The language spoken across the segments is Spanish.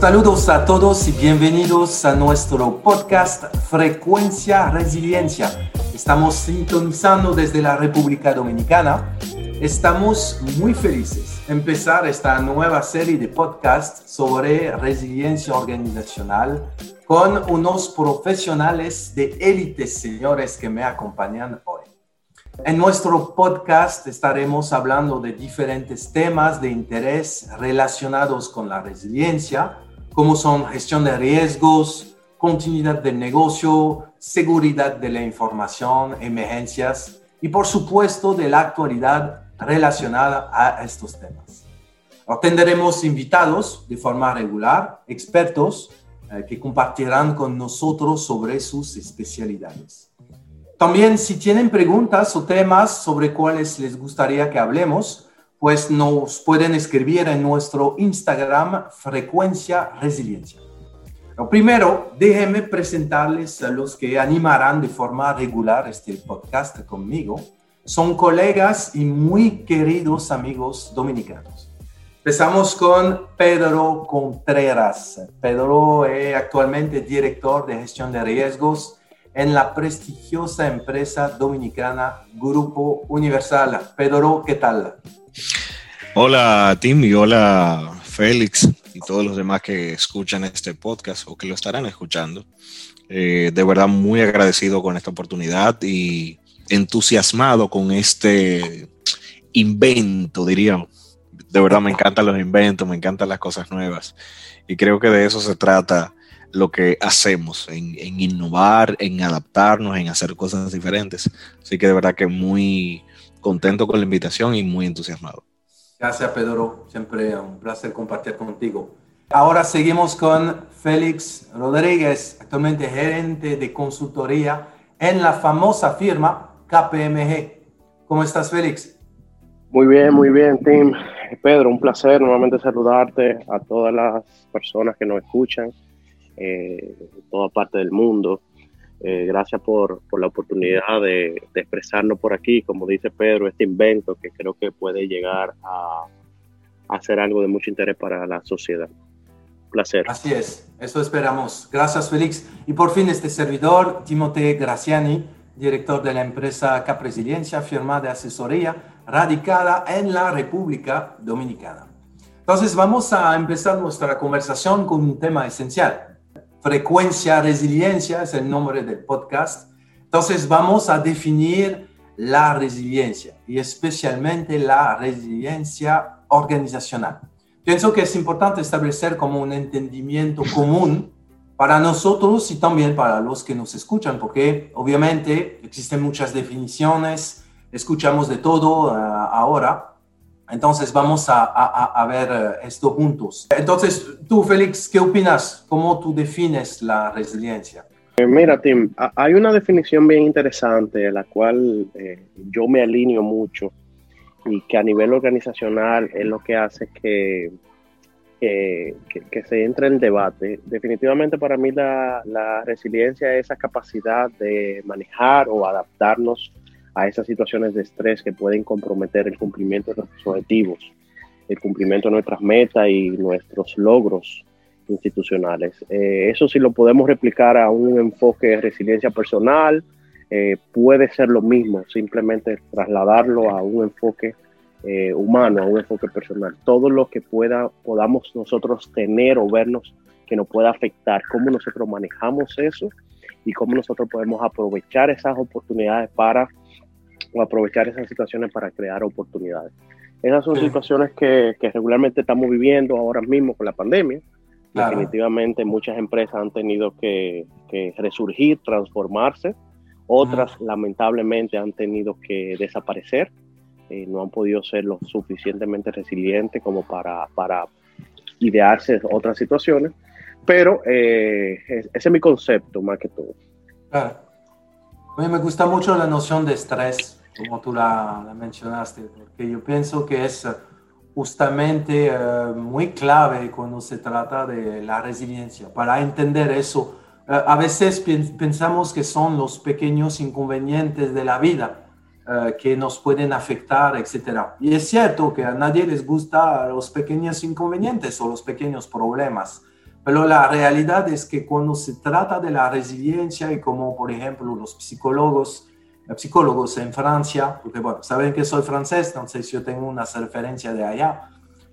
Saludos a todos y bienvenidos a nuestro podcast Frecuencia Resiliencia. Estamos sintonizando desde la República Dominicana. Estamos muy felices de empezar esta nueva serie de podcasts sobre resiliencia organizacional con unos profesionales de élite, señores, que me acompañan hoy. En nuestro podcast estaremos hablando de diferentes temas de interés relacionados con la resiliencia como son gestión de riesgos, continuidad del negocio, seguridad de la información, emergencias y por supuesto de la actualidad relacionada a estos temas. Tendremos invitados de forma regular, expertos eh, que compartirán con nosotros sobre sus especialidades. También si tienen preguntas o temas sobre cuáles les gustaría que hablemos, pues nos pueden escribir en nuestro Instagram Frecuencia Resiliencia. Primero, déjenme presentarles a los que animarán de forma regular este podcast conmigo. Son colegas y muy queridos amigos dominicanos. Empezamos con Pedro Contreras. Pedro es actualmente director de gestión de riesgos en la prestigiosa empresa dominicana Grupo Universal. Pedro, ¿qué tal? Hola Tim y hola Félix y todos los demás que escuchan este podcast o que lo estarán escuchando. Eh, de verdad muy agradecido con esta oportunidad y entusiasmado con este invento, diría. De verdad me encantan los inventos, me encantan las cosas nuevas y creo que de eso se trata lo que hacemos, en, en innovar, en adaptarnos, en hacer cosas diferentes. Así que de verdad que muy contento con la invitación y muy entusiasmado. Gracias, Pedro. Siempre un placer compartir contigo. Ahora seguimos con Félix Rodríguez, actualmente gerente de consultoría en la famosa firma KPMG. ¿Cómo estás, Félix? Muy bien, muy bien, Tim. Pedro, un placer nuevamente saludarte a todas las personas que nos escuchan eh, en toda parte del mundo. Eh, gracias por, por, la oportunidad de, de, expresarnos por aquí, como dice Pedro, este invento que creo que puede llegar a, a hacer algo de mucho interés para la sociedad. placer. Así es, eso esperamos. Gracias, Félix. Y por fin este servidor, Timote Graciani, director de la empresa Capresiliencia, firma de asesoría radicada en la República Dominicana. Entonces vamos a empezar nuestra conversación con un tema esencial Frecuencia Resiliencia es el nombre del podcast. Entonces vamos a definir la resiliencia y especialmente la resiliencia organizacional. Pienso que es importante establecer como un entendimiento común para nosotros y también para los que nos escuchan, porque obviamente existen muchas definiciones, escuchamos de todo uh, ahora, entonces vamos a, a, a, ver eh, esto juntos. Entonces, tú, Félix, ¿qué opinas? ¿Cómo tú defines la resiliencia? Eh, mira, Tim, hay una definición bien interesante, la cual eh, yo me alineo mucho y que a nivel organizacional es lo que hace que, que, que, se entre en debate. Definitivamente para mí la, la resiliencia es esa capacidad de manejar o adaptarnos a esas situaciones de estrés que pueden comprometer el cumplimiento de nuestros objetivos, el cumplimiento de nuestras metas y nuestros logros institucionales. Eh, eso si lo podemos replicar a un enfoque de resiliencia personal, eh, puede ser lo mismo, simplemente trasladarlo a un enfoque eh, humano, a un enfoque personal. Todo lo que pueda, podamos nosotros tener o vernos que nos pueda afectar, cómo nosotros manejamos eso y cómo nosotros podemos aprovechar esas oportunidades para o aprovechar esas situaciones para crear oportunidades. Esas son situaciones que, que, regularmente estamos viviendo ahora mismo con la pandemia. Definitivamente muchas empresas han tenido que, que resurgir, transformarse. Otras lamentablemente han tenido que desaparecer. Eh, no han podido ser lo suficientemente resilientes como para, para idearse otras situaciones. Pero eh, ese es mi concepto más que todo. Claro. A mí me gusta mucho la noción de estrés como tú la, mencionaste, porque yo pienso que es justamente eh, muy clave cuando se trata de la resiliencia. Para entender eso, a veces pensamos que son los pequeños inconvenientes de la vida que nos pueden afectar, etc. Y es cierto que a nadie les gusta los pequeños inconvenientes o los pequeños problemas, pero la realidad es que cuando se trata de la resiliencia y como por ejemplo los psicólogos, psicólogos en Francia, porque bueno, saben que soy francés, entonces yo tengo una referencia de allá,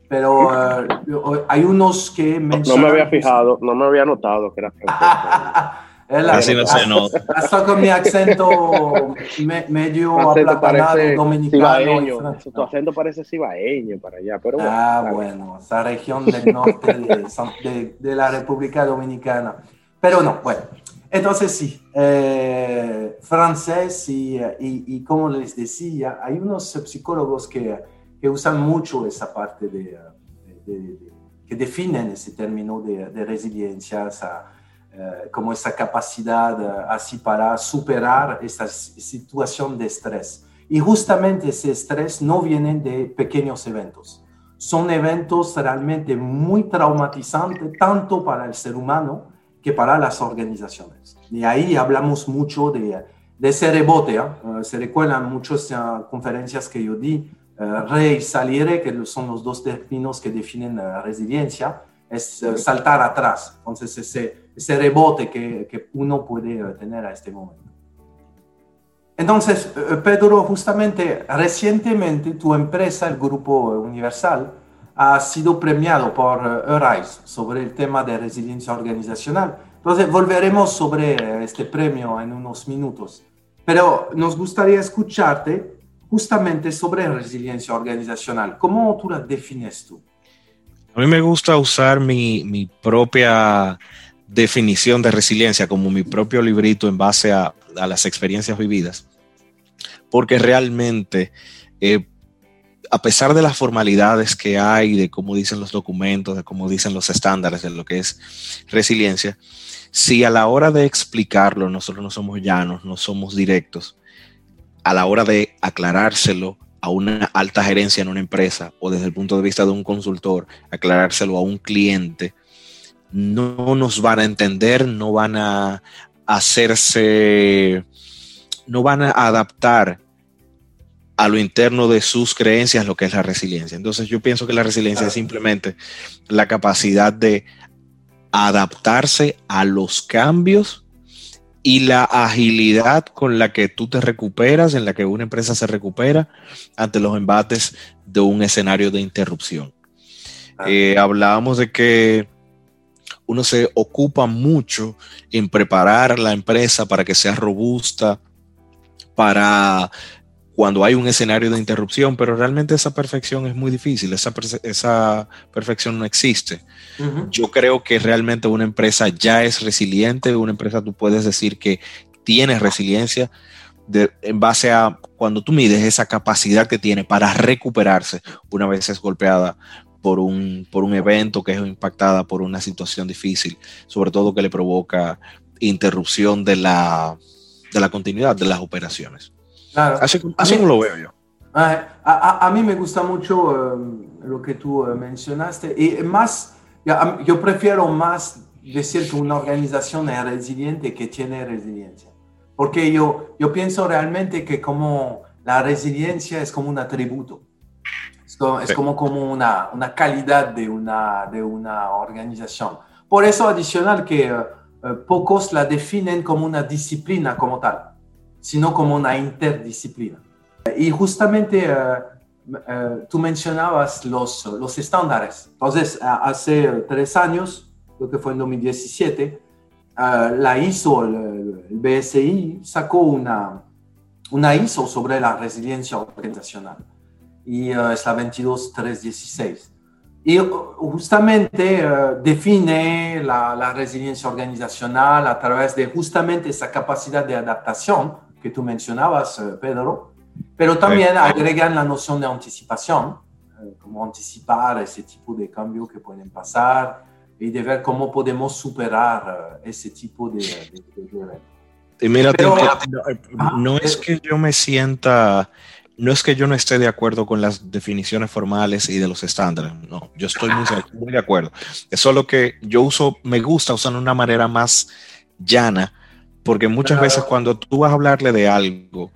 pero uh, hay unos que mencionan... No me había fijado, no me había notado que era francés. Así no se nota. Hasta con mi acento medio aplatanado dominicano. Tu acento parece cibaeño para allá, pero bueno. Ah, bueno, esa región del norte de, de, la República Dominicana. Pero no, bueno. Entonces sí, eh, francés y, y, y, como les decía, hay unos psicólogos que, que usan mucho esa parte de, que definen ese término de, resiliencia, eh, como esa capacidad eh, así para superar esta situación de estrés. Y justamente ese estrés no viene de pequeños eventos. Son eventos realmente muy traumatizantes, tanto para el ser humano que para las organizaciones. Y ahí hablamos mucho de, de ese rebote. ¿eh? se recuerdan muchas conferencias que yo di eh, re y salire, que son los dos términos que definen resiliencia, es eh, saltar atrás. Entonces, ese, ese rebote que, que, uno puede tener a este momento. Entonces, Pedro, justamente recientemente tu empresa, el Grupo Universal, ha sido premiado por Eurice sobre el tema de resiliencia organizacional. Entonces, volveremos sobre este premio en unos minutos. Pero nos gustaría escucharte justamente sobre resiliencia organizacional. ¿Cómo tú la defines tú? A mí me gusta usar mi, mi propia definición de resiliencia como mi propio librito en base a, a las experiencias vividas, porque realmente, eh, a pesar de las formalidades que hay, de cómo dicen los documentos, de cómo dicen los estándares de lo que es resiliencia, si a la hora de explicarlo nosotros no somos llanos, no somos directos, a la hora de aclarárselo a una alta gerencia en una empresa o desde el punto de vista de un consultor, aclarárselo a un cliente, no nos van a entender, no van a hacerse, no van a adaptar a lo interno de sus creencias lo que es la resiliencia. Entonces yo pienso que la resiliencia es simplemente la capacidad de adaptarse a los cambios y la agilidad con la que tú te recuperas, en la que una empresa se recupera ante los embates de un escenario de interrupción. Ah. Eh, hablábamos de que uno se ocupa mucho en preparar la empresa para que sea robusta, para cuando hay un escenario de interrupción, pero realmente esa perfección es muy difícil, esa, esa perfección no existe. Yo creo que realmente una empresa ya es resiliente, una empresa tú puedes decir que tiene resiliencia en base a cuando tú mides esa capacidad que tiene para recuperarse una vez es golpeada por un, por un evento que es impactada por una situación difícil, sobre todo que le provoca interrupción de la, de la continuidad de las operaciones. Así, como lo veo yo. A, mí me gusta mucho em, lo que tú eh, mencionaste. Y más, yo prefiero más decir que una organización es resiliente que tiene resiliencia, porque yo, yo pienso realmente que como la resiliencia es como un atributo, es como, como, una, una, calidad de una, de una organización. Por eso adicional que eh, pocos la definen como una disciplina como tal sino como una interdisciplina. Y justamente eh, eh, tú mencionabas los, los estándares. Entonces, hace tres años, lo que fue en 2017, eh, la ISO, el, BSI, sacó una, una ISO sobre la resiliencia organizacional y es la 22316. Y justamente define la, la, resiliencia organizacional a través de justamente esa capacidad de adaptación que tú mencionabas, eh, Pedro, pero también agregan la noción de anticipación, eh, como anticipar ese tipo de cambios que pueden pasar y de ver cómo podemos superar eh, ese tipo de, de, Y mira, no, es que yo me sienta, no es que yo no esté de acuerdo con las definiciones formales y de los estándares, no, yo estoy muy, muy de acuerdo. Es solo que yo uso, me gusta usar una manera más llana, porque muchas veces cuando tú vas a hablarle de algo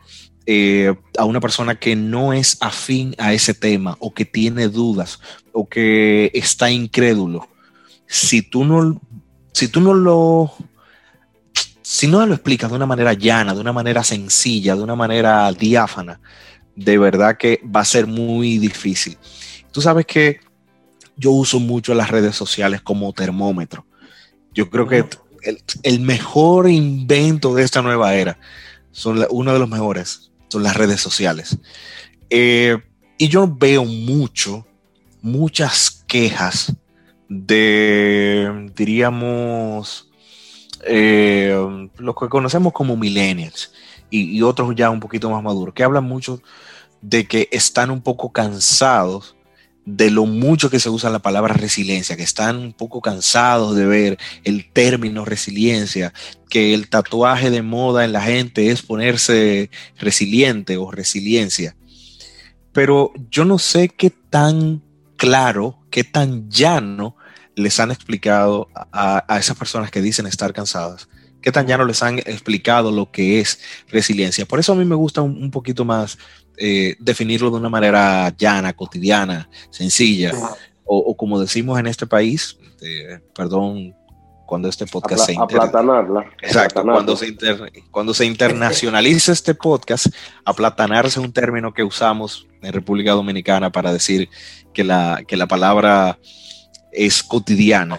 eh, a una persona que no es afín a ese tema o que tiene dudas o que está incrédulo, si tú no, si tú no lo si no lo explicas de una manera llana, de una manera sencilla, de una manera diáfana, de verdad que va a ser muy difícil. Tú sabes que yo uso mucho las redes sociales como termómetro. Yo creo que el, mejor invento de esta nueva era, son uno de los mejores, son las redes sociales. Eh, y yo veo mucho, muchas quejas de, diríamos, eh, los que conocemos como millennials y, otros ya un poquito más maduros, que hablan mucho de que están un poco cansados de lo mucho que se usa la palabra resiliencia, que están un poco cansados de ver el término resiliencia, que el tatuaje de moda en la gente es ponerse resiliente o resiliencia. Pero yo no sé qué tan claro, qué tan llano les han explicado a, esas personas que dicen estar cansadas? ¿Qué tan llano les han explicado lo que es resiliencia? Por eso a mí me gusta un, poquito más eh, definirlo de una manera llana, cotidiana, sencilla, o, como decimos en este país, perdón, cuando este podcast se Exacto, cuando se, cuando se internacionaliza este podcast, aplatanarse es un término que usamos en República Dominicana para decir que la, que la palabra es cotidiana,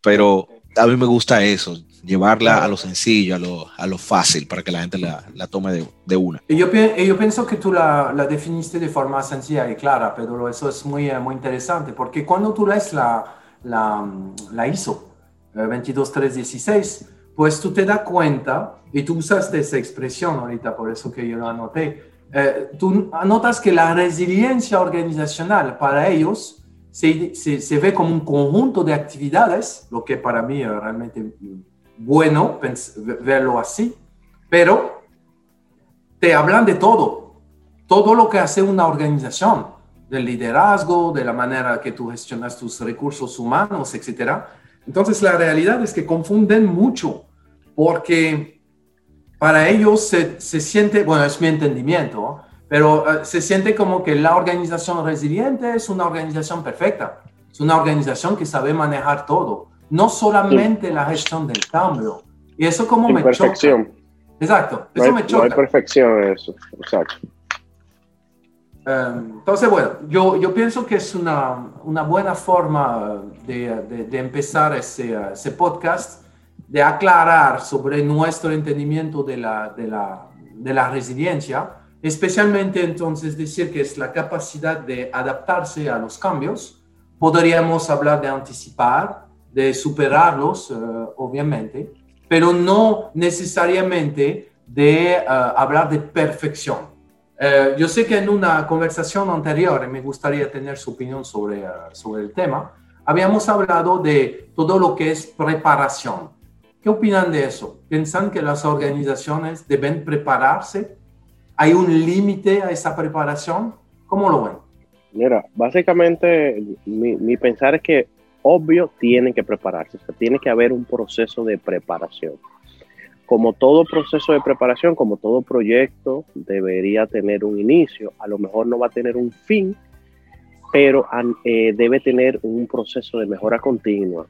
pero a mí me gusta eso, llevarla a lo sencillo, a lo, a lo fácil, para que la gente la, la tome de, de, una. Y yo, yo pienso que tú la, la, definiste de forma sencilla y clara, pero eso es muy, muy interesante, porque cuando tú lees la, la, la ISO 22316, eh, pues tú te das cuenta, y tú usaste esa expresión ahorita, por eso que yo lo anoté, eh, tú notas que la resiliencia organizacional para ellos se, se, ve como un conjunto de actividades, lo que para mí realmente bueno verlo así, pero te hablan de todo, todo lo que hace una organización, del liderazgo, de la manera que tú gestionas tus recursos humanos, etc. Entonces la realidad es que confunden mucho, porque para ellos se, siente, bueno, es mi entendimiento, pero eh, se siente como que la organización resiliente es una organización perfecta, es una organización que sabe manejar todo, no solamente la gestión del cambio. Y eso como me choca. Exacto, eso me choca. No hay perfección en eso, exacto. Em, entonces, bueno, yo, yo pienso que es una, una buena forma de, de, empezar ese, ese, podcast, de aclarar sobre nuestro entendimiento de la, de la, de la resiliencia especialmente entonces decir que es la capacidad de adaptarse a los cambios. Podríamos hablar de anticipar, de superarlos, eh, obviamente, pero no necesariamente de eh, hablar de perfección. Eh, yo sé que en una conversación anterior, me gustaría tener su opinión sobre, sobre el tema, habíamos hablado de todo lo que es preparación. ¿Qué opinan de eso? ¿Piensan que las organizaciones deben prepararse ¿Hay un límite a esa preparación? ¿Cómo lo ven? Mira, básicamente mi, pensar es que obvio tienen que prepararse, tiene que haber un proceso de preparación. Como todo proceso de preparación, como todo proyecto, debería tener un inicio, a lo mejor no va a tener un fin, pero eh, debe tener un proceso de mejora continua.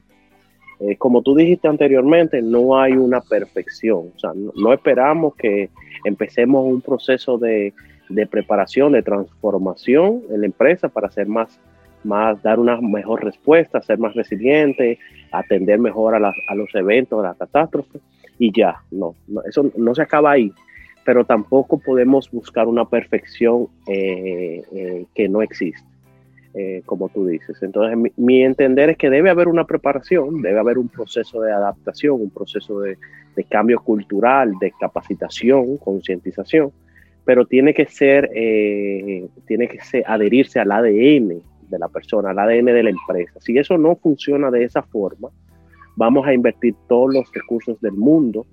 Eh, como tú dijiste anteriormente, no hay una perfección, o sea, no esperamos que empecemos un proceso de, preparación, de transformación en la empresa para ser más, más, dar una mejor respuesta, ser más resiliente, atender mejor a, los eventos, a las catástrofes y ya, no, eso no se acaba ahí, pero tampoco podemos buscar una perfección eh, eh, que no existe. Eh, como tú dices. Entonces, mi, entender es que debe haber una preparación, debe haber un proceso de adaptación, un proceso de, cambio cultural, de capacitación, concientización, pero tiene que ser, tiene que ser, adherirse al ADN de la persona, al ADN de la empresa. Si eso no funciona de esa forma, vamos a invertir todos los recursos del mundo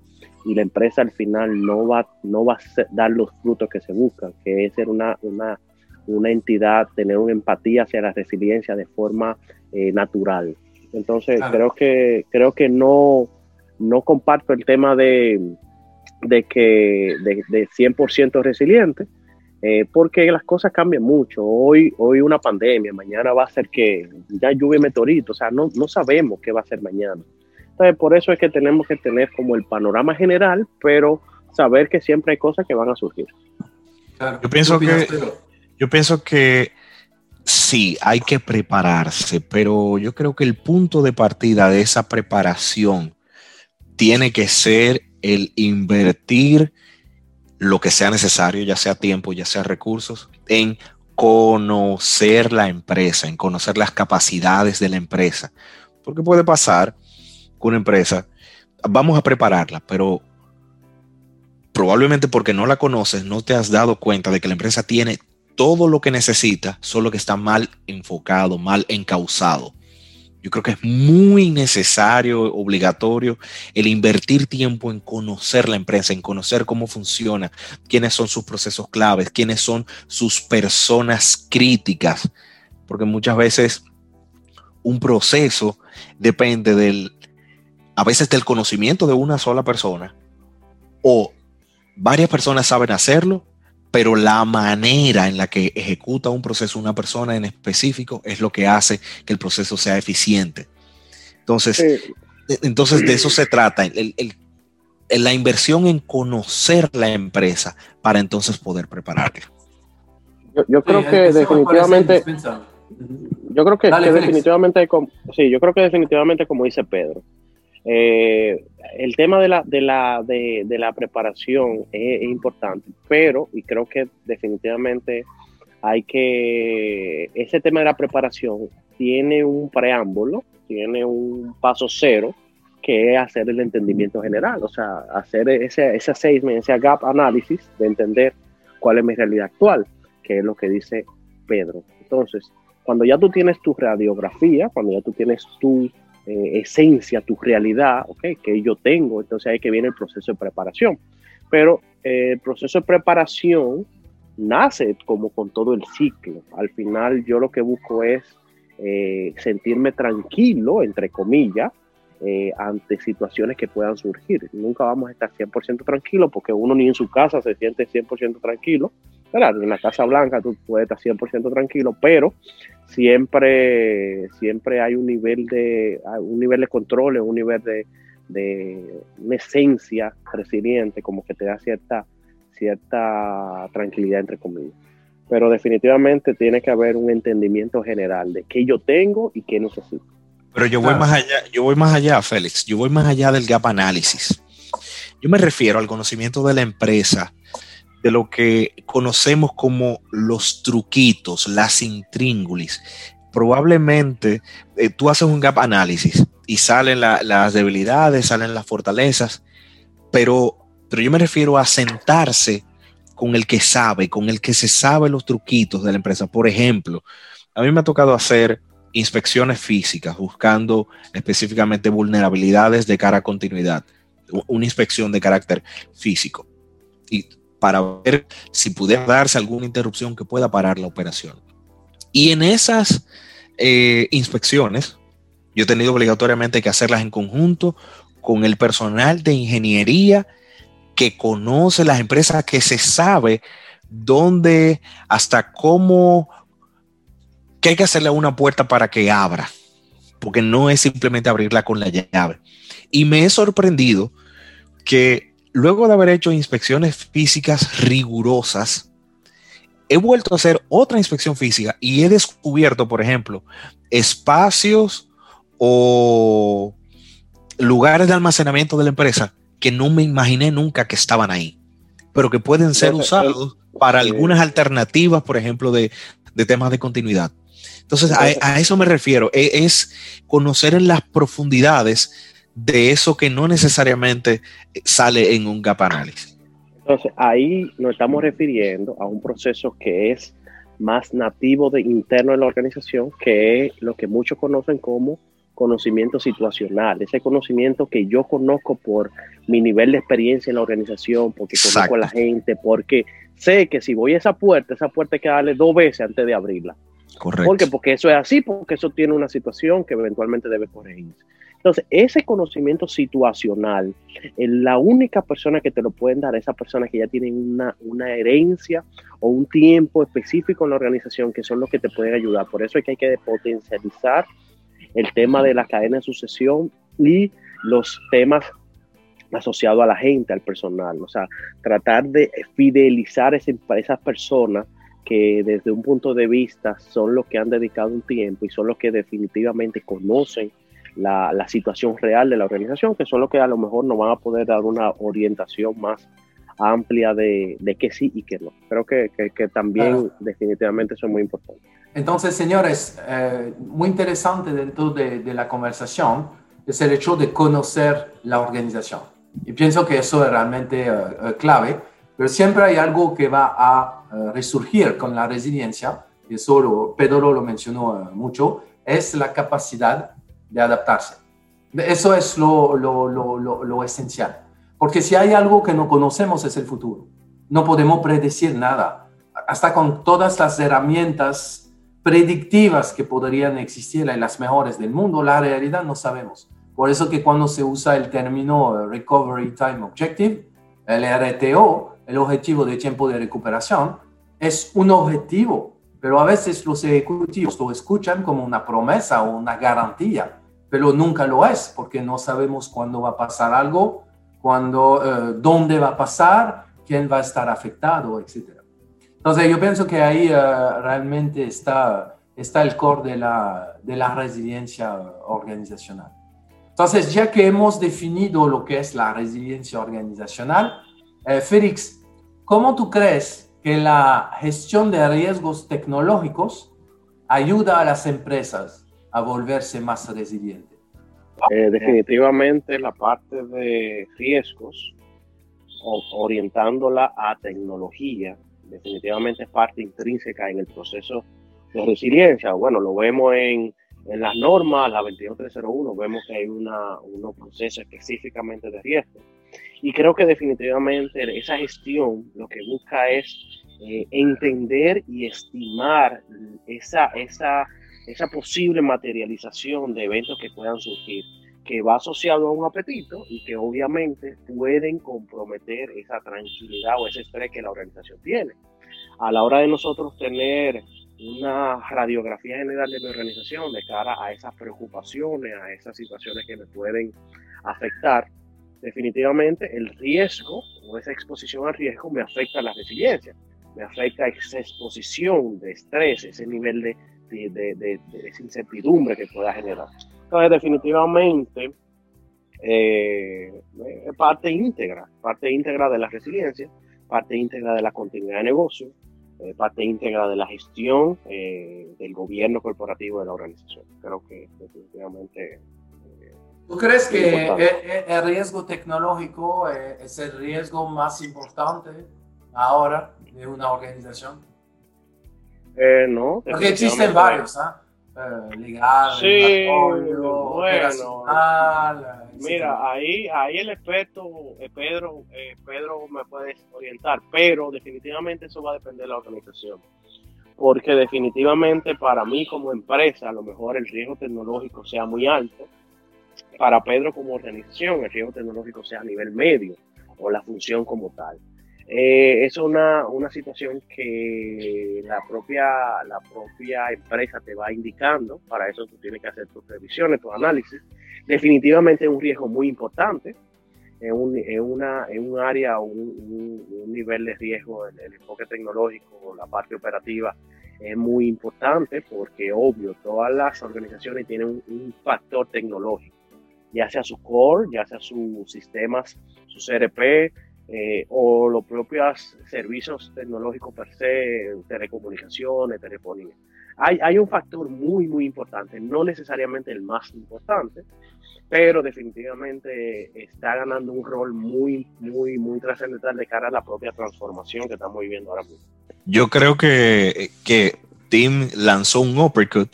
y la empresa al final no va, no va a dar los frutos que se buscan, que es ser una, una una entidad, tener una empatía hacia la resiliencia de forma eh, natural. Entonces, creo que, creo que no, no comparto el tema de, de que de, de 100% resiliente, eh, porque las cosas cambian mucho. Hoy, hoy una pandemia, mañana va a ser que ya lluvia meteorito, o sea, no, no sabemos qué va a ser mañana. Entonces, por eso es que tenemos que tener como el panorama general, pero saber que siempre hay cosas que van a surgir. Yo pienso que, yo pienso que sí, hay que prepararse, pero yo creo que el punto de partida de esa preparación tiene que ser el invertir lo que sea necesario, ya sea tiempo, ya sea recursos, en conocer la empresa, en conocer las capacidades de la empresa. Porque puede pasar que una empresa, vamos a prepararla, pero probablemente porque no la conoces, no te has dado cuenta de que la empresa tiene todo lo que necesita, solo que está mal enfocado, mal encausado. Yo creo que es muy necesario, obligatorio, el invertir tiempo en conocer la empresa, en conocer cómo funciona, quiénes son sus procesos claves, quiénes son sus personas críticas, porque muchas veces un proceso depende del, a veces del conocimiento de una sola persona o varias personas saben hacerlo, pero la manera en la que ejecuta un proceso una persona en específico es lo que hace que el proceso sea eficiente. Entonces, entonces de eso se trata, el, la inversión en conocer la empresa para entonces poder prepararla. Yo, creo que definitivamente, yo creo que, definitivamente, sí, yo creo que definitivamente como dice Pedro, eh, el tema de la, de la, de, la preparación es, importante, pero, y creo que definitivamente hay que, ese tema de la preparación tiene un preámbulo, tiene un paso cero, que es hacer el entendimiento general, o sea, hacer ese, ese assessment, ese gap análisis de entender cuál es mi realidad actual, que es lo que dice Pedro. Entonces, cuando ya tú tienes tu radiografía, cuando ya tú tienes tu eh, esencia, tu realidad, okay, que yo tengo. Entonces ahí que viene el proceso de preparación. Pero eh, el proceso de preparación nace como con todo el ciclo. Al final yo lo que busco es eh, sentirme tranquilo, entre comillas, ante situaciones que puedan surgir. Nunca vamos a estar 100% tranquilos porque uno ni en su casa se siente 100% tranquilo. En la Casa Blanca tú puedes estar 100% tranquilo, pero siempre, siempre hay un nivel de, un nivel de control, un nivel de, de una esencia resiliente, como que te da cierta, cierta tranquilidad, entre comillas. Pero definitivamente tiene que haber un entendimiento general de qué yo tengo y qué necesito. Pero yo voy más allá, yo voy más allá, Félix, yo voy más allá del gap análisis. Yo me refiero al conocimiento de la empresa, de lo que conocemos como los truquitos, las intríngulis. Probablemente eh, tú haces un gap análisis y salen las debilidades, salen las fortalezas, pero, pero yo me refiero a sentarse con el que sabe, con el que se sabe los truquitos de la empresa. Por ejemplo, a mí me ha tocado hacer inspecciones físicas buscando específicamente vulnerabilidades de cara a continuidad, una inspección de carácter físico. Y para ver si pudiera darse alguna interrupción que pueda parar la operación. Y en esas eh, inspecciones, yo he tenido obligatoriamente que hacerlas en conjunto con el personal de ingeniería que conoce las empresas, que se sabe dónde, hasta cómo, que hay que hacerle una puerta para que abra, porque no es simplemente abrirla con la llave. Y me he sorprendido que luego de haber hecho inspecciones físicas rigurosas, he vuelto a hacer otra inspección física y he descubierto, por ejemplo, espacios o lugares de almacenamiento de la empresa que no me imaginé nunca que estaban ahí, pero que pueden ser usados para algunas alternativas, por ejemplo, de, temas de continuidad. Entonces, a, a, eso me refiero, e, es conocer en las profundidades de eso que no necesariamente sale en un gap análisis. Entonces, ahí nos estamos refiriendo a un proceso que es más nativo de interno de la organización, que es lo que muchos conocen como conocimiento situacional, ese conocimiento que yo conozco por mi nivel de experiencia en la organización, porque conozco a la gente, porque sé que si voy a esa puerta, esa puerta hay que darle dos veces antes de abrirla. Correcto. Porque, porque eso es así, porque eso tiene una situación que eventualmente debe corregirse. Entonces, ese conocimiento situacional, eh, la única persona que te lo pueden dar es esa persona que ya tienen una, una, herencia o un tiempo específico en la organización que son los que te pueden ayudar. Por eso es que hay que potencializar el tema de la cadena de sucesión y los temas asociados a la gente, al personal. O sea, tratar de fidelizar a esas personas que desde un punto de vista son los que han dedicado un tiempo y son los que definitivamente conocen la, situación real de la organización, que son los que a lo mejor nos van a poder dar una orientación más amplia de, de qué sí y qué no. Creo que, que, también definitivamente eso es muy importante. Entonces, señores, eh, muy interesante dentro de, de, la conversación es el hecho de conocer la organización. Y pienso que eso es realmente eh, eh, clave, pero siempre hay algo que va a resurgir con la resiliencia, y eso Pedro lo mencionó mucho, es la capacidad de adaptarse. Eso es lo, lo, lo, lo, esencial. Porque si hay algo que no conocemos es el futuro. No podemos predecir nada. Hasta con todas las herramientas predictivas que podrían existir en las mejores del mundo, la realidad no sabemos. Por eso que cuando se usa el término Recovery Time Objective, el RTO, el objetivo de tiempo de recuperación, es un objetivo, pero a veces los ejecutivos lo escuchan como una promesa o una garantía pero nunca lo es porque no sabemos cuándo va a pasar algo, cuándo, eh, dónde va a pasar, quién va a estar afectado, etc. Entonces yo pienso que ahí eh, realmente está, está el core de la, de la resiliencia organizacional. Entonces, ya que hemos definido lo que es la resiliencia organizacional, eh, Félix, ¿cómo tú crees que la gestión de riesgos tecnológicos ayuda a las empresas a volverse más resiliente? Eh, definitivamente la parte de riesgos, orientándola a tecnología, definitivamente es parte intrínseca en el proceso de resiliencia. Bueno, lo vemos en, en las normas, la 22301, vemos que hay una, unos procesos específicamente de riesgo. Y creo que definitivamente esa gestión lo que busca es eh, entender y estimar esa, esa esa posible materialización de eventos que puedan surgir, que va asociado a un apetito y que obviamente pueden comprometer esa tranquilidad o ese estrés que la organización tiene. A la hora de nosotros tener una radiografía general de mi organización de cara a esas preocupaciones, a esas situaciones que me pueden afectar, definitivamente el riesgo o esa exposición al riesgo me afecta a la resiliencia, me afecta esa exposición de estrés, ese nivel de de, esa incertidumbre que pueda generar. Entonces, definitivamente, eh, es parte íntegra, parte íntegra de la resiliencia, parte íntegra de la continuidad de negocio, eh, parte íntegra de la gestión eh, del gobierno corporativo de la organización. Creo que definitivamente... ¿Tú crees que el, riesgo tecnológico es el riesgo más importante ahora de una organización? Eh, no. Porque existen varios, ¿ah? Eh, legal, sí, bueno, eh, Mira, ahí, ahí el experto, eh, Pedro, Pedro me puede orientar, pero definitivamente eso va a depender de la organización. Porque definitivamente para mí como empresa, a lo mejor el riesgo tecnológico sea muy alto. Para Pedro como organización, el riesgo tecnológico sea a nivel medio o la función como tal. Eh, es una, una, situación que la propia, la propia empresa te va indicando, para eso tú tienes que hacer tus previsiones, tu análisis. Definitivamente es un riesgo muy importante, en un, en una, en un área, un, un, nivel de riesgo, el, el, enfoque tecnológico, la parte operativa es muy importante porque obvio, todas las organizaciones tienen un, un factor tecnológico, ya sea su core, ya sea sus sistemas, su CRP, eh, o los propios servicios tecnológicos per se, telecomunicaciones, telefonía. Hay, hay un factor muy, muy importante, no necesariamente el más importante, pero definitivamente está ganando un rol muy, muy, muy trascendental de cara a la propia transformación que estamos viviendo ahora mismo. Yo creo que, que Tim lanzó un uppercut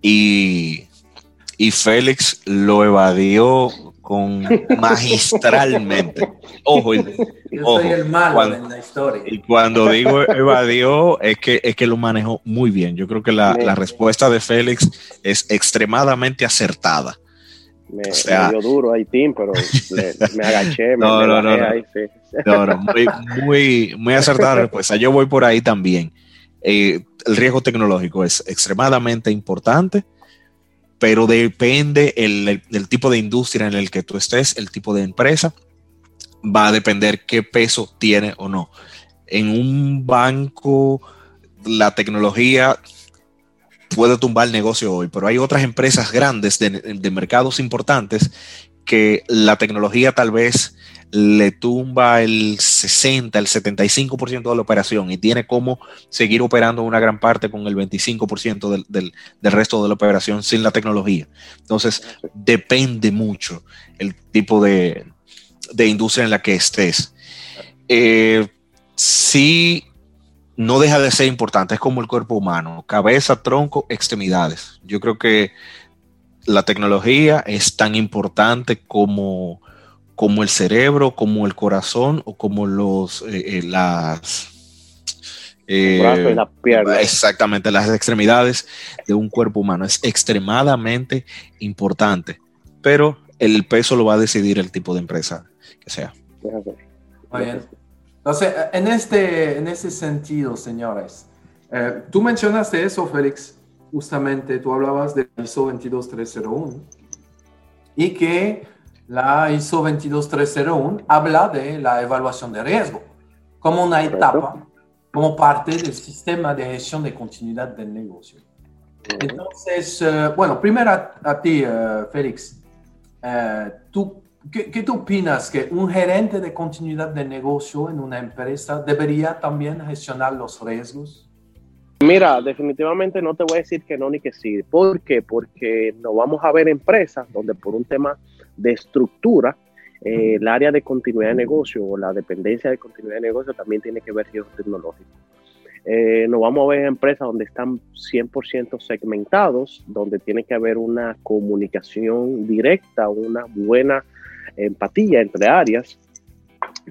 y, y Félix lo evadió con magistralmente. Ojo, Yo soy el malo cuando, en la historia. Y cuando digo evadió, es que, es que lo manejó muy bien. Yo creo que la, la respuesta de Félix es extremadamente acertada. me, dio duro ahí, Tim, pero me agaché, me, no, no, no, ahí, no, no, muy, muy, muy acertada respuesta. Yo voy por ahí también. Eh, el riesgo tecnológico es extremadamente importante, pero depende el, el, tipo de industria en el que tú estés, el tipo de empresa, va a depender qué peso tiene o no. En un banco, la tecnología puede tumbar el negocio hoy, pero hay otras empresas grandes de, de mercados importantes que la tecnología tal vez le tumba el 60, el 75% de la operación y tiene como seguir operando una gran parte con el 25% del, del, del, resto de la operación sin la tecnología. Entonces, depende mucho el tipo de, de industria en la que estés. Eh, sí, no deja de ser importante, es como el cuerpo humano, cabeza, tronco, extremidades. Yo creo que la tecnología es tan importante como como el cerebro, como el corazón o como los eh, eh, las eh, y las piernas. Exactamente, las extremidades de un cuerpo humano. Es extremadamente importante, pero el peso lo va a decidir el tipo de empresa que sea. Muy bien. Entonces, en este, en ese sentido, señores, eh, tú mencionaste eso, Félix, justamente tú hablabas de ISO 22301 y que la ISO 22301 habla de la evaluación de riesgo como una etapa, como parte del sistema de gestión de continuidad del negocio. Entonces, uh, bueno, primero a, a ti, uh, Félix, uh, ¿tú, qué, ¿qué, tú opinas que un gerente de continuidad de negocio en una empresa debería también gestionar los riesgos? Mira, definitivamente no te voy a decir que no ni que sí. ¿Por qué? Porque no vamos a ver empresas donde por un tema de estructura, eh, el área de continuidad de negocio o la dependencia de continuidad de negocio también tiene que ver riesgos tecnológicos. Eh, nos vamos a ver empresas donde están 100% segmentados, donde tiene que haber una comunicación directa, una buena empatía entre áreas,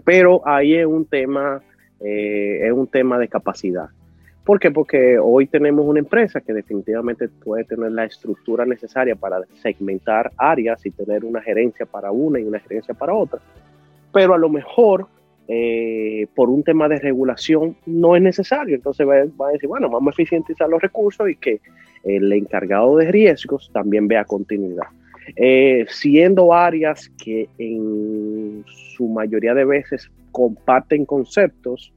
pero ahí es un tema, eh, es un tema de capacidad. ¿Por qué? Porque hoy tenemos una empresa que definitivamente puede tener la estructura necesaria para segmentar áreas y tener una gerencia para una y una gerencia para otra, pero a lo mejor eh, por un tema de regulación no es necesario. Entonces va, a decir, bueno, vamos a eficientizar los recursos y que el encargado de riesgos también vea continuidad. Eh, siendo áreas que en su mayoría de veces comparten conceptos,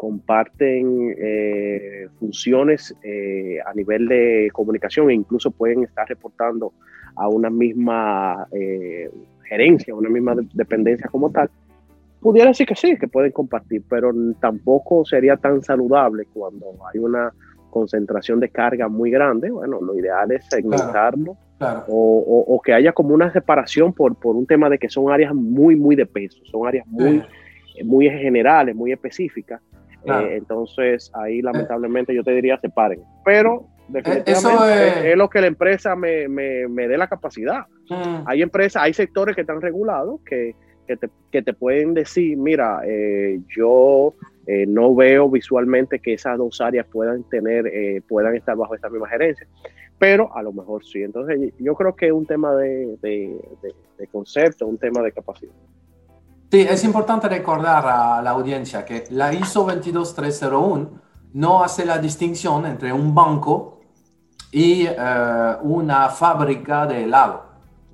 comparten eh, funciones eh, a nivel de comunicación e incluso pueden estar reportando a una misma eh, gerencia, una misma dependencia como tal, pudiera decir que sí, que pueden compartir, pero tampoco sería tan saludable cuando hay una concentración de carga muy grande. Bueno, lo ideal es segmentarlo O, o, que haya como una separación por, por un tema de que son áreas muy, muy de peso, son áreas muy, muy generales, muy específicas eh, entonces ahí lamentablemente yo te diría separen. Pero definitivamente Eso es... lo que la empresa me, me, me dé la capacidad. Mm. Hay empresas, hay sectores que están regulados que, que, te, que te, pueden decir, mira, eh, yo eh, no veo visualmente que esas dos áreas puedan tener, puedan estar bajo esta misma gerencia. Pero a lo mejor sí. Entonces yo creo que es un tema de, de, de concepto, un tema de capacidad. Sí, es importante recordar a la audiencia que la ISO 22301 no hace la distinción entre un banco y eh, una fábrica de helado.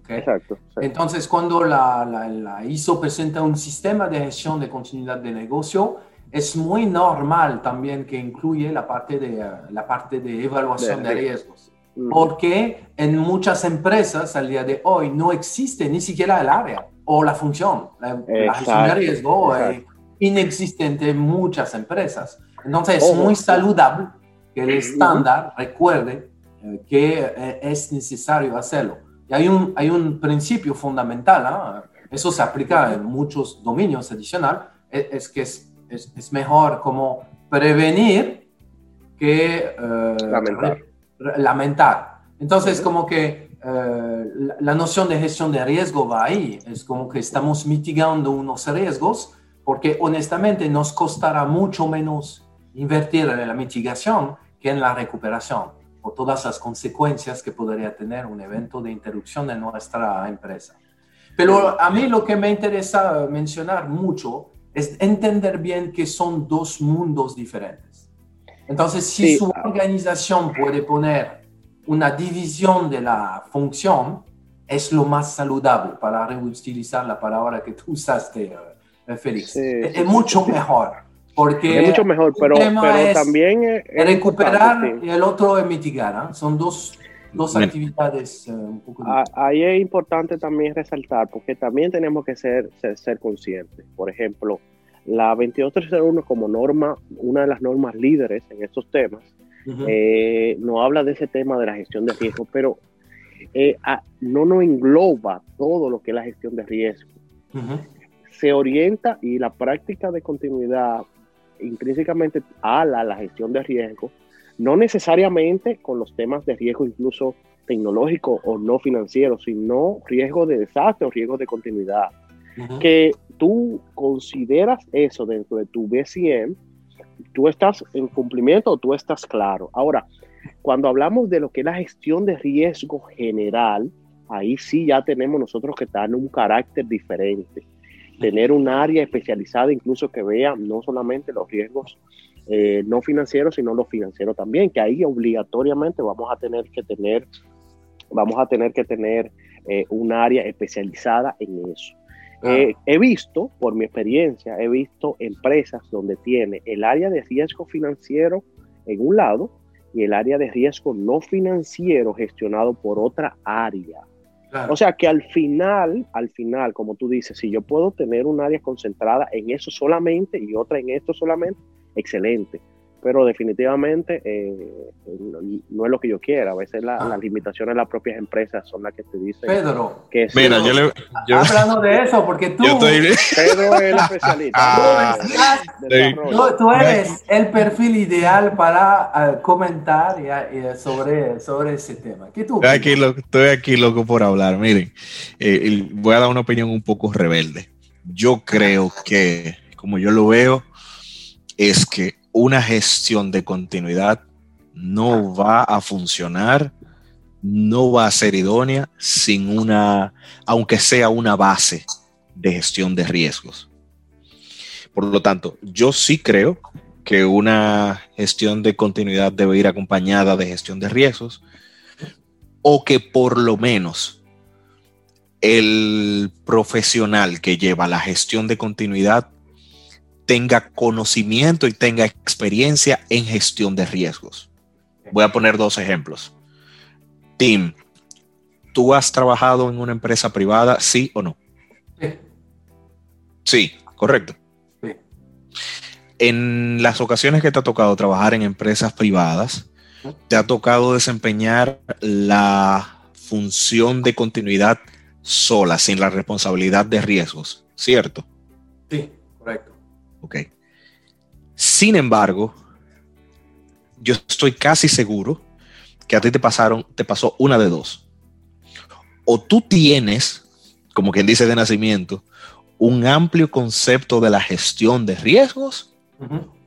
Exacto, Entonces, cuando la, la, ISO presenta un sistema de gestión de continuidad de negocio, es muy normal también que incluye la parte de, eh, la parte de evaluación de, de riesgos. Porque en muchas empresas al día de hoy no existe ni siquiera el área o la función. La, gestión de riesgo es inexistente en muchas empresas. Entonces es muy saludable que el estándar recuerde eh, que eh, es necesario hacerlo. Y hay un, hay un principio fundamental, ¿ah? eso se aplica en muchos dominios adicionales, es, es que es, es, mejor como prevenir que eh, lamentar. lamentar. Entonces, como que eh, la, noción de gestión de riesgo va ahí. Es como que estamos mitigando unos riesgos porque honestamente nos costará mucho menos invertir en la mitigación que en la recuperación. por todas las consecuencias que podría tener un evento de interrupción en nuestra empresa. Pero a mí lo que me interesa mencionar mucho es entender bien que son dos mundos diferentes. Entonces, si su organización puede poner una división de la función, es lo más saludable para reutilizar la palabra que tú usaste, eh, Félix. es, mucho mejor. Porque es mucho mejor, pero, pero también es, recuperar y el otro es mitigar. ¿eh? Son dos, dos actividades eh, un poco ah, Ahí es importante también resaltar, porque también tenemos que ser, ser, conscientes. Por ejemplo, la 2231 como norma, una de las normas líderes en estos temas, no habla de ese tema de la gestión de riesgo, pero eh, no nos engloba todo lo que es la gestión de riesgo. Se orienta y la práctica de continuidad intrínsecamente a la, gestión de riesgo, no necesariamente con los temas de riesgo incluso tecnológico o no financiero, sino riesgo de desastre o riesgo de continuidad. Que tú consideras eso dentro de tu BCM, tú estás en cumplimiento o tú estás claro. Ahora, cuando hablamos de lo que es la gestión de riesgo general, ahí sí ya tenemos nosotros que dar un carácter diferente, tener un área especializada incluso que vea no solamente los riesgos eh, no financieros, sino los financieros también, que ahí obligatoriamente vamos a tener que tener, vamos a tener que tener eh, un área especializada en eso. Eh, he visto, por mi experiencia, he visto empresas donde tiene el área de riesgo financiero en un lado y el área de riesgo no financiero gestionado por otra área. O sea que al final, al final, como tú dices, si yo puedo tener un área concentrada en eso solamente y otra en esto solamente, excelente pero definitivamente eh, no, es lo que yo quiera. A veces la, ah. las limitaciones de las propias empresas son las que te dicen Pedro, que Mira, yo le, hablando de eso, porque tú, Pedro es el especialista. Ah. tú, eres el perfil ideal para eh, comentar sobre, sobre ese tema. ¿Qué tú estoy, aquí, estoy aquí loco por hablar. Miren, eh, voy a dar una opinión un poco rebelde. Yo creo que, como yo lo veo, es que una gestión de continuidad no va a funcionar, no va a ser idónea sin una, aunque sea una base de gestión de riesgos. Por lo tanto, yo sí creo que una gestión de continuidad debe ir acompañada de gestión de riesgos o que por lo menos el profesional que lleva la gestión de continuidad tenga conocimiento y tenga experiencia en gestión de riesgos. Voy a poner dos ejemplos. Tim, ¿tú has trabajado en una empresa privada, sí o no? Sí. Sí, correcto. Sí. En las ocasiones que te ha tocado trabajar en empresas privadas, te ha tocado desempeñar la función de continuidad sola, sin la responsabilidad de riesgos, ¿cierto? Sí. Ok. Sin embargo, yo estoy casi seguro que a ti te pasaron, te pasó una de dos. O tú tienes, como quien dice de nacimiento, un amplio concepto de la gestión de riesgos,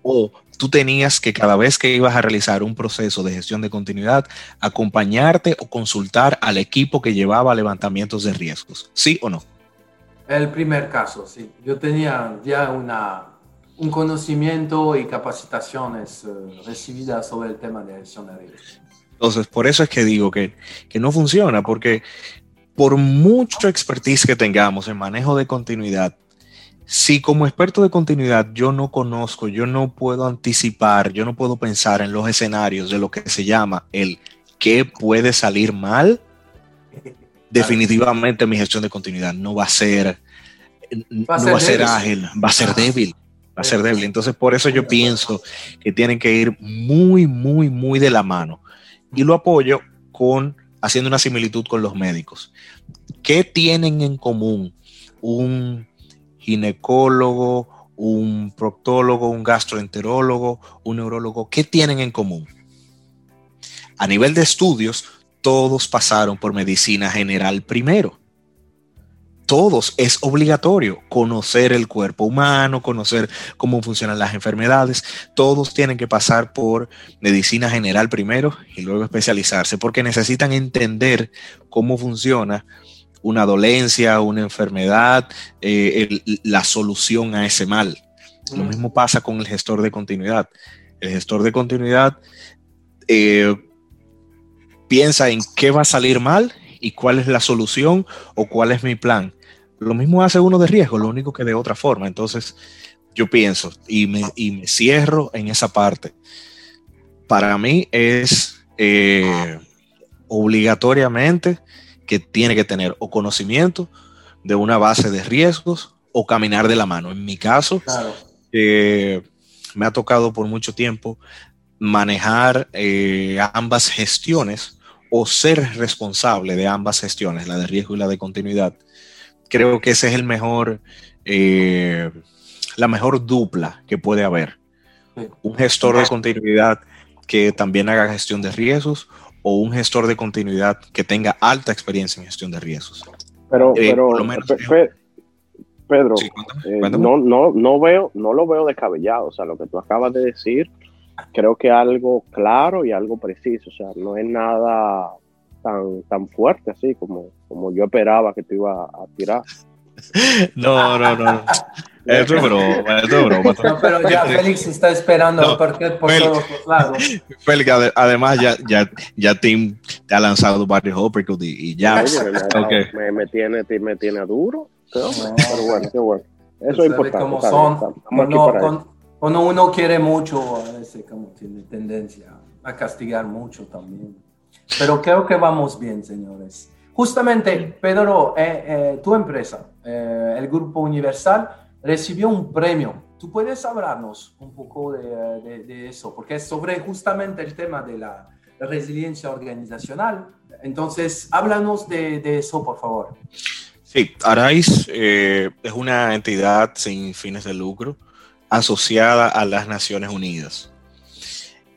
o tú tenías que cada vez que ibas a realizar un proceso de gestión de continuidad, acompañarte o consultar al equipo que llevaba levantamientos de riesgos. ¿Sí o no? El primer caso, sí. Yo tenía ya una, un conocimiento y capacitaciones eh, recibidas sobre el tema de gestión de riesgos. Entonces, por eso es que digo que, que no funciona, porque por mucho expertise que tengamos en manejo de continuidad, si como experto de continuidad yo no conozco, yo no puedo anticipar, yo no puedo pensar en los escenarios de lo que se llama el qué puede salir mal, definitivamente mi gestión de continuidad no va a ser, no va a ser ágil, va a ser débil a ser débil. Entonces, por eso yo pienso que tienen que ir muy, muy, muy de la mano. Y lo apoyo con haciendo una similitud con los médicos. ¿Qué tienen en común un ginecólogo, un proctólogo, un gastroenterólogo, un neurólogo? ¿Qué tienen en común? A nivel de estudios, todos pasaron por medicina general primero. Todos es obligatorio conocer el cuerpo humano, conocer cómo funcionan las enfermedades. Todos tienen que pasar por medicina general primero y luego especializarse porque necesitan entender cómo funciona una dolencia, una enfermedad, eh, la solución a ese mal. Lo mismo pasa con el gestor de continuidad. El gestor de continuidad eh, piensa en qué va a salir mal y cuál es la solución o cuál es mi plan. Lo mismo hace uno de riesgo, lo único que de otra forma. Entonces, yo pienso y me, cierro en esa parte. Para mí es eh, obligatoriamente que tiene que tener o conocimiento de una base de riesgos o caminar de la mano. En mi caso, eh, me ha tocado por mucho tiempo manejar eh, ambas gestiones o ser responsable de ambas gestiones, la de riesgo y la de continuidad creo que ese es el mejor, eh, la mejor dupla que puede haber. Un gestor de continuidad que también haga gestión de riesgos o un gestor de continuidad que tenga alta experiencia en gestión de riesgos. Pero, eh, pero Pedro, eh, no, no, no, veo, no lo veo descabellado. O sea, lo que tú acabas de decir, creo que algo claro y algo preciso. O sea, no es nada tan, tan fuerte así como, como yo esperaba que te iba a tirar. No, no, no. Esto es broma, esto es broma. No, pero ya Félix está esperando no, por todos los lados. Félix, además ya, ya, ya Tim te ha lanzado varios uppercuts y, y, ya. me, okay. me, me, tiene, me tiene duro. Pero, bueno, qué bueno. Eso es importante. Cómo son. Cuando, cuando, uno quiere mucho, a veces como tiene tendencia a castigar mucho también. Pero creo que vamos bien, señores. Justamente, Pedro, eh, eh, tu empresa, eh, el Grupo Universal, recibió un premio. ¿Tú puedes hablarnos un poco de, eso? Porque es sobre justamente el tema de la resiliencia organizacional. Entonces, háblanos de, de eso, por favor. Sí, Arais es una entidad sin fines de lucro asociada a las Naciones Unidas.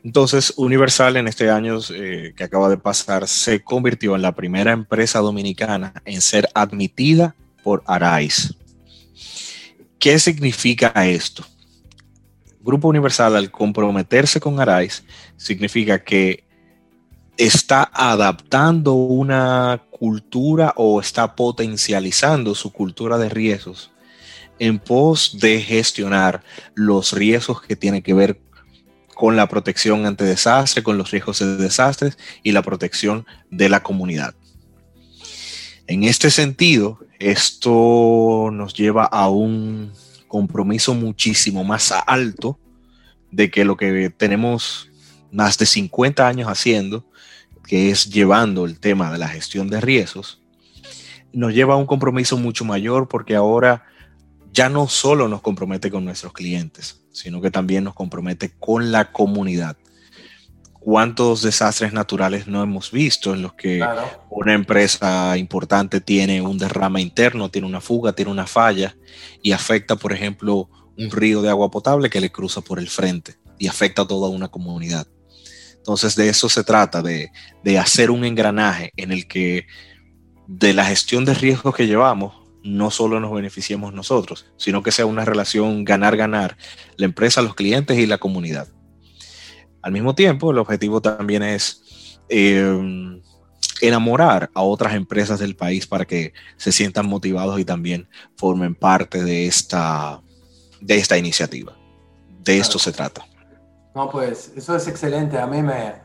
Entonces, Universal en este año eh, que acaba de pasar se convirtió en la primera empresa dominicana en ser admitida por Arais. ¿Qué significa esto? Grupo Universal al comprometerse con Arais significa que está adaptando una cultura o está potencializando su cultura de riesgos en pos de gestionar los riesgos que tienen que ver con la protección ante desastre, con los riesgos de desastres y la protección de la comunidad. En este sentido, esto nos lleva a un compromiso muchísimo más alto de que lo que tenemos más de 50 años haciendo, que es llevando el tema de la gestión de riesgos, nos lleva a un compromiso mucho mayor porque ahora ya no solo nos compromete con nuestros clientes, sino que también nos compromete con la comunidad. ¿Cuántos desastres naturales no hemos visto en los que una empresa importante tiene un derrame interno, tiene una fuga, tiene una falla y afecta, por ejemplo, un río de agua potable que le cruza por el frente y afecta a toda una comunidad? Entonces de eso se trata, de, de hacer un engranaje en el que de la gestión de riesgos que llevamos no solo nos beneficiemos nosotros, sino que sea una relación ganar-ganar, la empresa, los clientes y la comunidad. Al mismo tiempo, el objetivo también es eh, enamorar a otras empresas del país para que se sientan motivados y también formen parte de esta, de esta iniciativa. De esto se trata. No, pues eso es excelente. A mí me,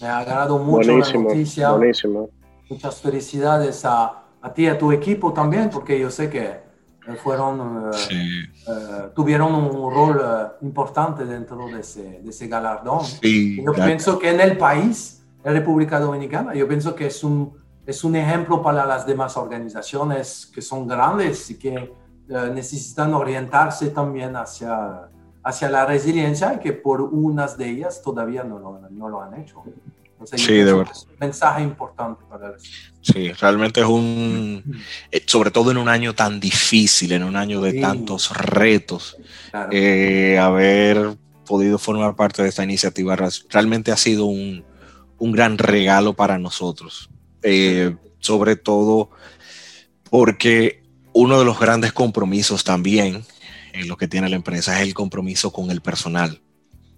me ha agradado mucho la noticia. Buenísimo. Muchas felicidades a, a ti, a tu equipo también, porque yo sé que eh, fueron, eh, eh, tuvieron un rol importante dentro de ese, de ese galardón. yo pienso que en el país, en República Dominicana, yo pienso que es un, es un ejemplo para las demás organizaciones que son grandes y que necesitan orientarse también hacia, hacia la resiliencia y que por unas de ellas todavía no lo, no lo han hecho sí, de verdad. un mensaje importante para eso. Sí, realmente es un, eh, sobre todo en un año tan difícil, en un año de tantos retos, eh, haber podido formar parte de esta iniciativa realmente ha sido un, un gran regalo para nosotros, eh, sobre todo porque uno de los grandes compromisos también en lo que tiene la empresa es el compromiso con el personal.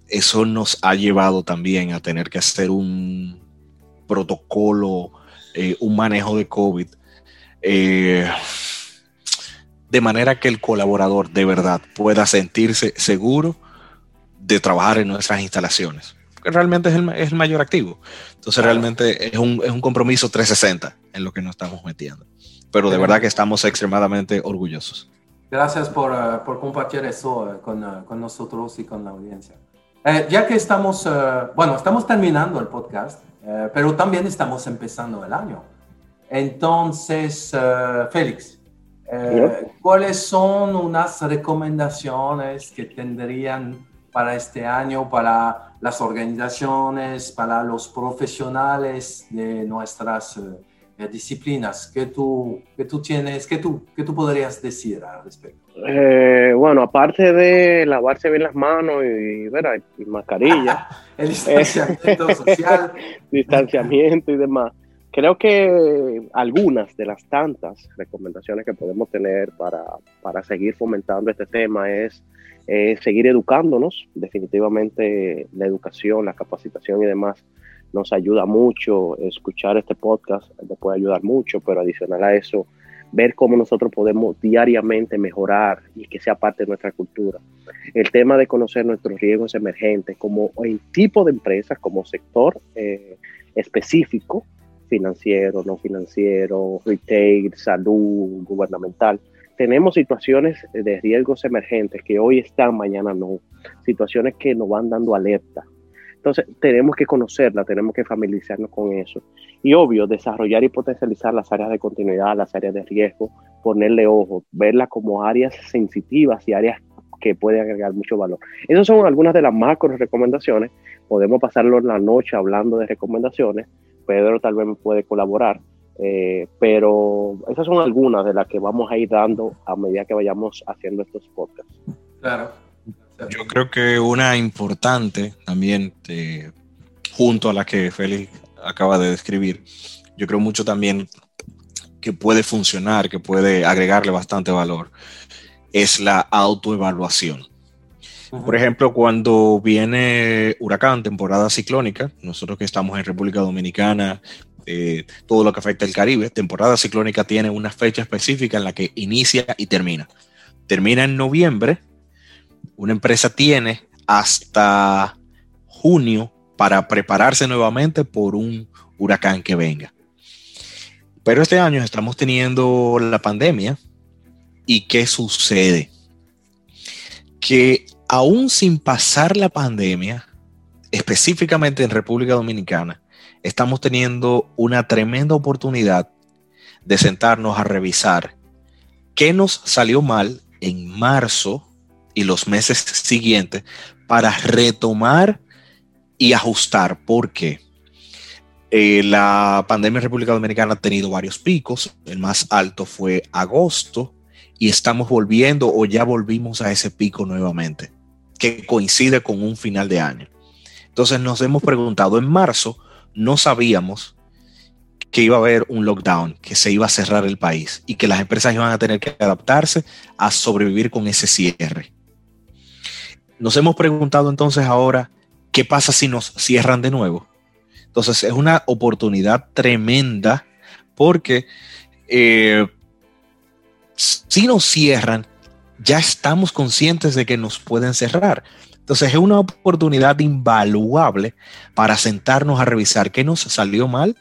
Eso nos ha llevado también a tener que hacer un protocolo, eh, un manejo de COVID, eh, de manera que el colaborador de verdad pueda sentirse seguro de trabajar en nuestras instalaciones. Que realmente es el, mayor activo. Entonces realmente es un, es un compromiso 360 en lo que nos estamos metiendo. Pero de verdad que estamos extremadamente orgullosos. Gracias por, uh, por compartir eso uh, con, uh, con, nosotros y con la audiencia. Eh, ya que estamos, bueno, estamos terminando el podcast, eh, pero también estamos empezando el año. Entonces, Félix, eh, ¿cuáles son unas recomendaciones que tendrían para este año para las organizaciones, para los profesionales de nuestras eh, disciplinas que tú, que tú tienes, que tú, que tú podrías decir al respecto? Eh, bueno, aparte de lavarse bien las manos y, ver, y mascarilla. El distanciamiento social. distanciamiento y demás. Creo que algunas de las tantas recomendaciones que podemos tener para, para seguir fomentando este tema es seguir educándonos. Definitivamente la educación, la capacitación y demás nos ayuda mucho, escuchar este podcast nos puede ayudar mucho, pero adicional a eso, ver cómo nosotros podemos diariamente mejorar y que sea parte de nuestra cultura. El tema de conocer nuestros riesgos emergentes como el tipo de empresas, como sector eh, específico, financiero, no financiero, retail, salud, gubernamental. Tenemos situaciones de riesgos emergentes que hoy están, mañana no. Situaciones que nos van dando alerta entonces, tenemos que conocerla, tenemos que familiarizarnos con eso. Y obvio, desarrollar y potencializar las áreas de continuidad, las áreas de riesgo, ponerle ojo, verlas como áreas sensitivas y áreas que pueden agregar mucho valor. Esas son algunas de las macro recomendaciones. Podemos pasarlo la noche hablando de recomendaciones. Pedro tal vez me puede colaborar. Eh, pero esas son algunas de las que vamos a ir dando a medida que vayamos haciendo estos podcasts. Claro. Yo creo que una importante también, eh, junto a la que Félix acaba de describir, yo creo mucho también que puede funcionar, que puede agregarle bastante valor, es la autoevaluación. Por ejemplo, cuando viene huracán, temporada ciclónica, nosotros que estamos en República Dominicana, eh, todo lo que afecta al Caribe, temporada ciclónica tiene una fecha específica en la que inicia y termina. Termina en noviembre una empresa tiene hasta junio para prepararse nuevamente por un huracán que venga. Pero este año estamos teniendo la pandemia y ¿qué sucede? Que aún sin pasar la pandemia, específicamente en República Dominicana, estamos teniendo una tremenda oportunidad de sentarnos a revisar qué nos salió mal en marzo y los meses siguientes para retomar y ajustar. porque eh, la pandemia en República Dominicana ha tenido varios picos. El más alto fue agosto y estamos volviendo o ya volvimos a ese pico nuevamente, que coincide con un final de año. Entonces nos hemos preguntado, en marzo no sabíamos que iba a haber un lockdown, que se iba a cerrar el país y que las empresas iban a tener que adaptarse a sobrevivir con ese cierre. Nos hemos preguntado entonces ahora, ¿qué pasa si nos cierran de nuevo? Entonces es una oportunidad tremenda porque eh, si nos cierran, ya estamos conscientes de que nos pueden cerrar. Entonces es una oportunidad invaluable para sentarnos a revisar qué nos salió mal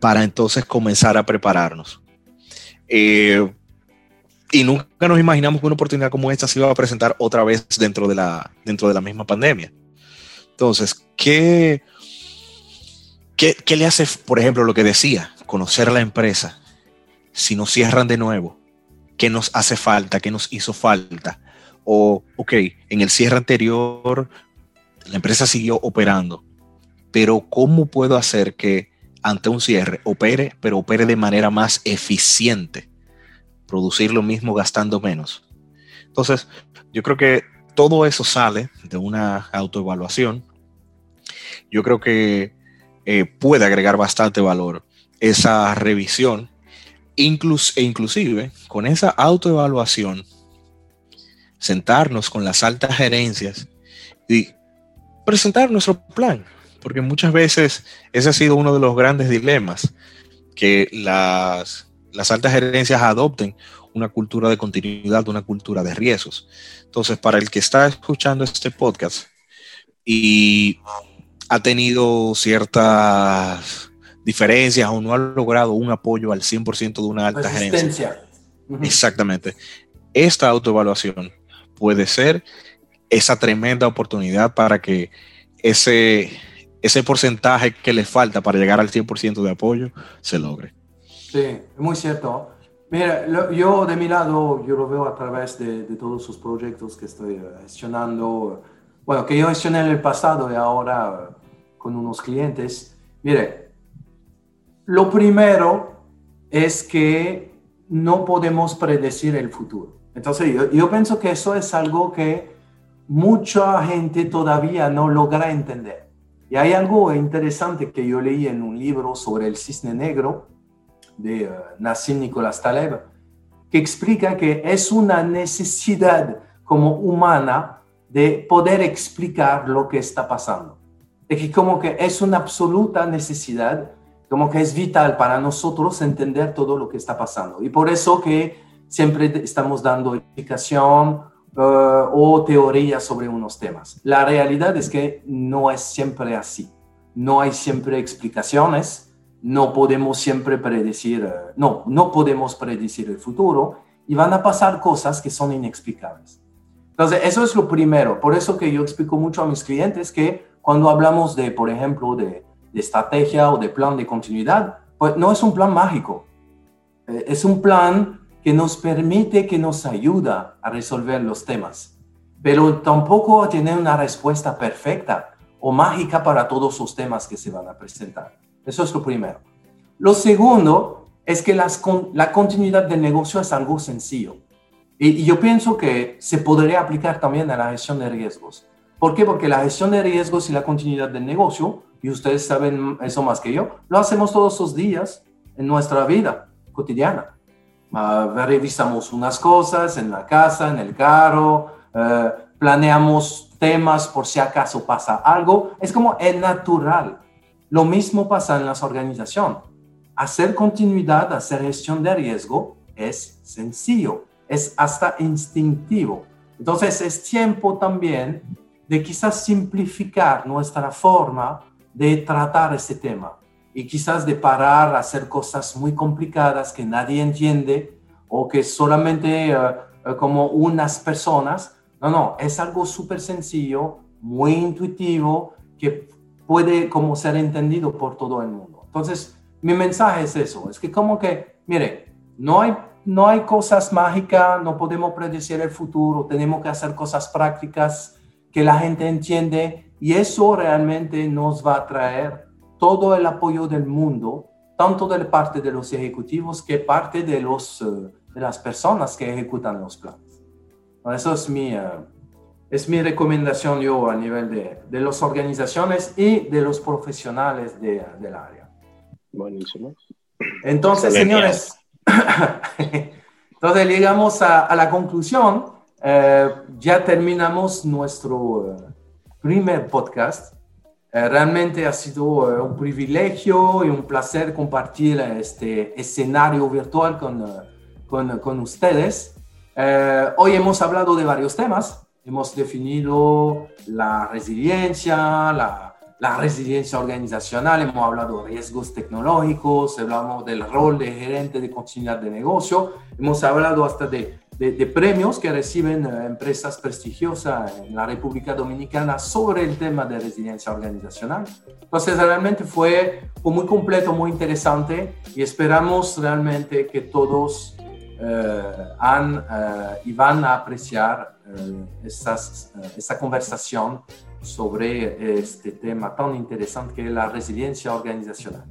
para entonces comenzar a prepararnos. Eh, y nunca nos imaginamos que una oportunidad como esta se iba a presentar otra vez dentro de la, dentro de la misma pandemia. Entonces, ¿qué, qué, le hace, por ejemplo, lo que decía, conocer la empresa? Si nos cierran de nuevo, ¿qué nos hace falta? ¿Qué nos hizo falta? O, ok, en el cierre anterior, la empresa siguió operando, pero ¿cómo puedo hacer que ante un cierre opere, pero opere de manera más eficiente? Producir lo mismo gastando menos. Entonces, yo creo que todo eso sale de una autoevaluación. Yo creo que eh, puede agregar bastante valor esa revisión Inclus e inclusive con esa autoevaluación, sentarnos con las altas gerencias y presentar nuestro plan, porque muchas veces ese ha sido uno de los grandes dilemas, que las, las altas gerencias adopten una cultura de continuidad, una cultura de riesgos. Entonces, para el que está escuchando este podcast y ha tenido ciertas diferencias o no ha logrado un apoyo al 100% de una alta gerencia. Exactamente. Esta autoevaluación puede ser esa tremenda oportunidad para que ese, ese porcentaje que le falta para llegar al 100% de apoyo se logre. Sí, muy cierto. Mira, yo de mi lado, yo lo veo a través de, de, todos sus proyectos que estoy gestionando, bueno, que yo gestioné en el pasado y ahora con unos clientes. Mire, lo primero es que no podemos predecir el futuro. Entonces, yo, yo pienso que eso es algo que mucha gente todavía no logra entender. Y hay algo interesante que yo leí en un libro sobre el cisne negro de uh, Nassim Nicolás Taleb, que explica que es una necesidad como humana de poder explicar lo que está pasando. De que como que es una absoluta necesidad, como que es vital para nosotros entender todo lo que está pasando. Y por eso que siempre estamos dando explicación uh, o teoría sobre unos temas. La realidad es que no es siempre así. No hay siempre explicaciones no podemos siempre predecir, eh, no, no podemos predecir el futuro y van a pasar cosas que son inexplicables. Entonces, eso es lo primero. Por eso que yo explico mucho a mis clientes que cuando hablamos de, por ejemplo, de, estrategia o de plan de continuidad, pues no es un plan mágico. Eh, es un plan que nos permite, que nos ayuda a resolver los temas. Pero tampoco tiene una respuesta perfecta o mágica para todos los temas que se van a presentar. Eso es lo primero. Lo segundo es que la continuidad del negocio es algo sencillo. Y, yo pienso que se podría aplicar también a la gestión de riesgos. ¿Por qué? Porque la gestión de riesgos y la continuidad del negocio, y ustedes saben eso más que yo, lo hacemos todos los días en nuestra vida cotidiana. Uh, revisamos unas cosas en la casa, en el carro, uh, planeamos temas por si acaso pasa algo. Es como es natural. Lo mismo pasa en las organizaciones. Hacer continuidad, hacer gestión de riesgo es sencillo, es hasta instintivo. Entonces es tiempo también de quizás simplificar nuestra forma de tratar ese tema y quizás de parar a hacer cosas muy complicadas que nadie entiende o que solamente uh, como unas personas. No, no, es algo súper sencillo, muy intuitivo, que puede como ser entendido por todo el mundo. Entonces, mi mensaje es eso, es que como que, mire, no hay, no hay cosas mágicas, no podemos predecir el futuro, tenemos que hacer cosas prácticas que la gente entiende y eso realmente nos va a traer todo el apoyo del mundo, tanto de parte de los ejecutivos que parte de, los, eh, de las personas que ejecutan los planes. Eso es mi, eh, es mi recomendación yo a nivel de, de las organizaciones y de los profesionales de, del área. Buenísimo. Entonces, señores, entonces llegamos a, a la conclusión. Eh, ya terminamos nuestro eh, primer podcast. Eh, realmente ha sido un privilegio y un placer compartir este escenario virtual con, con, con ustedes. hoy hemos hablado de varios temas hemos definido la resiliencia, la, la, resiliencia organizacional, hemos hablado de riesgos tecnológicos, hablamos del rol de gerente de continuidad de negocio, hemos hablado hasta de, de, premios que reciben eh, empresas prestigiosas en la República Dominicana sobre el tema de resiliencia organizacional. Entonces realmente fue, muy completo, muy interesante y esperamos realmente que todos han, eh, y van a apreciar eh, esas, esta conversación sobre este tema tan interesante que es la resiliencia organizacional.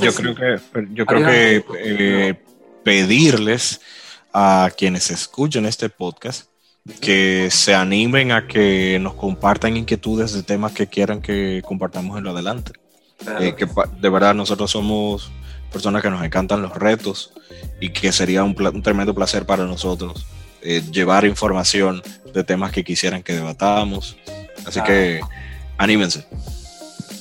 yo creo que, yo creo que pedirles a quienes escuchen este podcast que se animen a que nos compartan inquietudes de temas que quieran que compartamos en lo adelante. que de verdad nosotros somos personas que nos encantan los retos y que sería un, tremendo placer para nosotros eh, llevar información de temas que quisieran que debatamos. Así que anímense.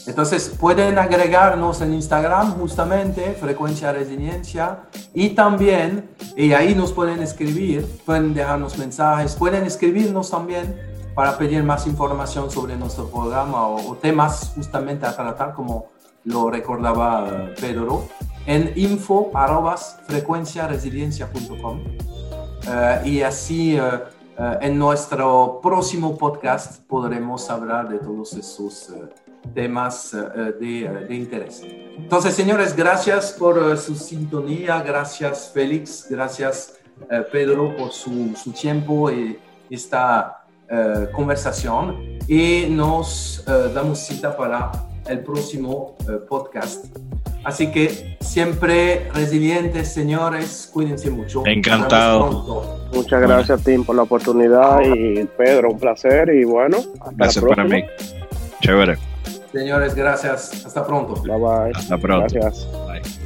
Entonces pueden agregarnos en Instagram justamente Frecuencia Resiliencia y también, y ahí nos pueden escribir, pueden dejarnos mensajes, pueden escribirnos también para pedir más información sobre nuestro programa o, temas justamente a tratar como lo recordaba Pedro en info arrobas frecuenciaresiliencia.com uh, y así uh, en nuestro próximo podcast podremos hablar de todos esos temas de, de, interés. Entonces, señores, gracias por su sintonía, gracias Félix, gracias Pedro por su, su tiempo y esta conversación y nos damos cita para el próximo podcast. Así que siempre resilientes, señores, cuídense mucho. Encantado. Muchas gracias, Tim, por la oportunidad y Pedro, un placer y bueno, hasta gracias para mí. Chévere. Señores, gracias. Hasta pronto. Bye bye. Hasta pronto. Gracias. Bye.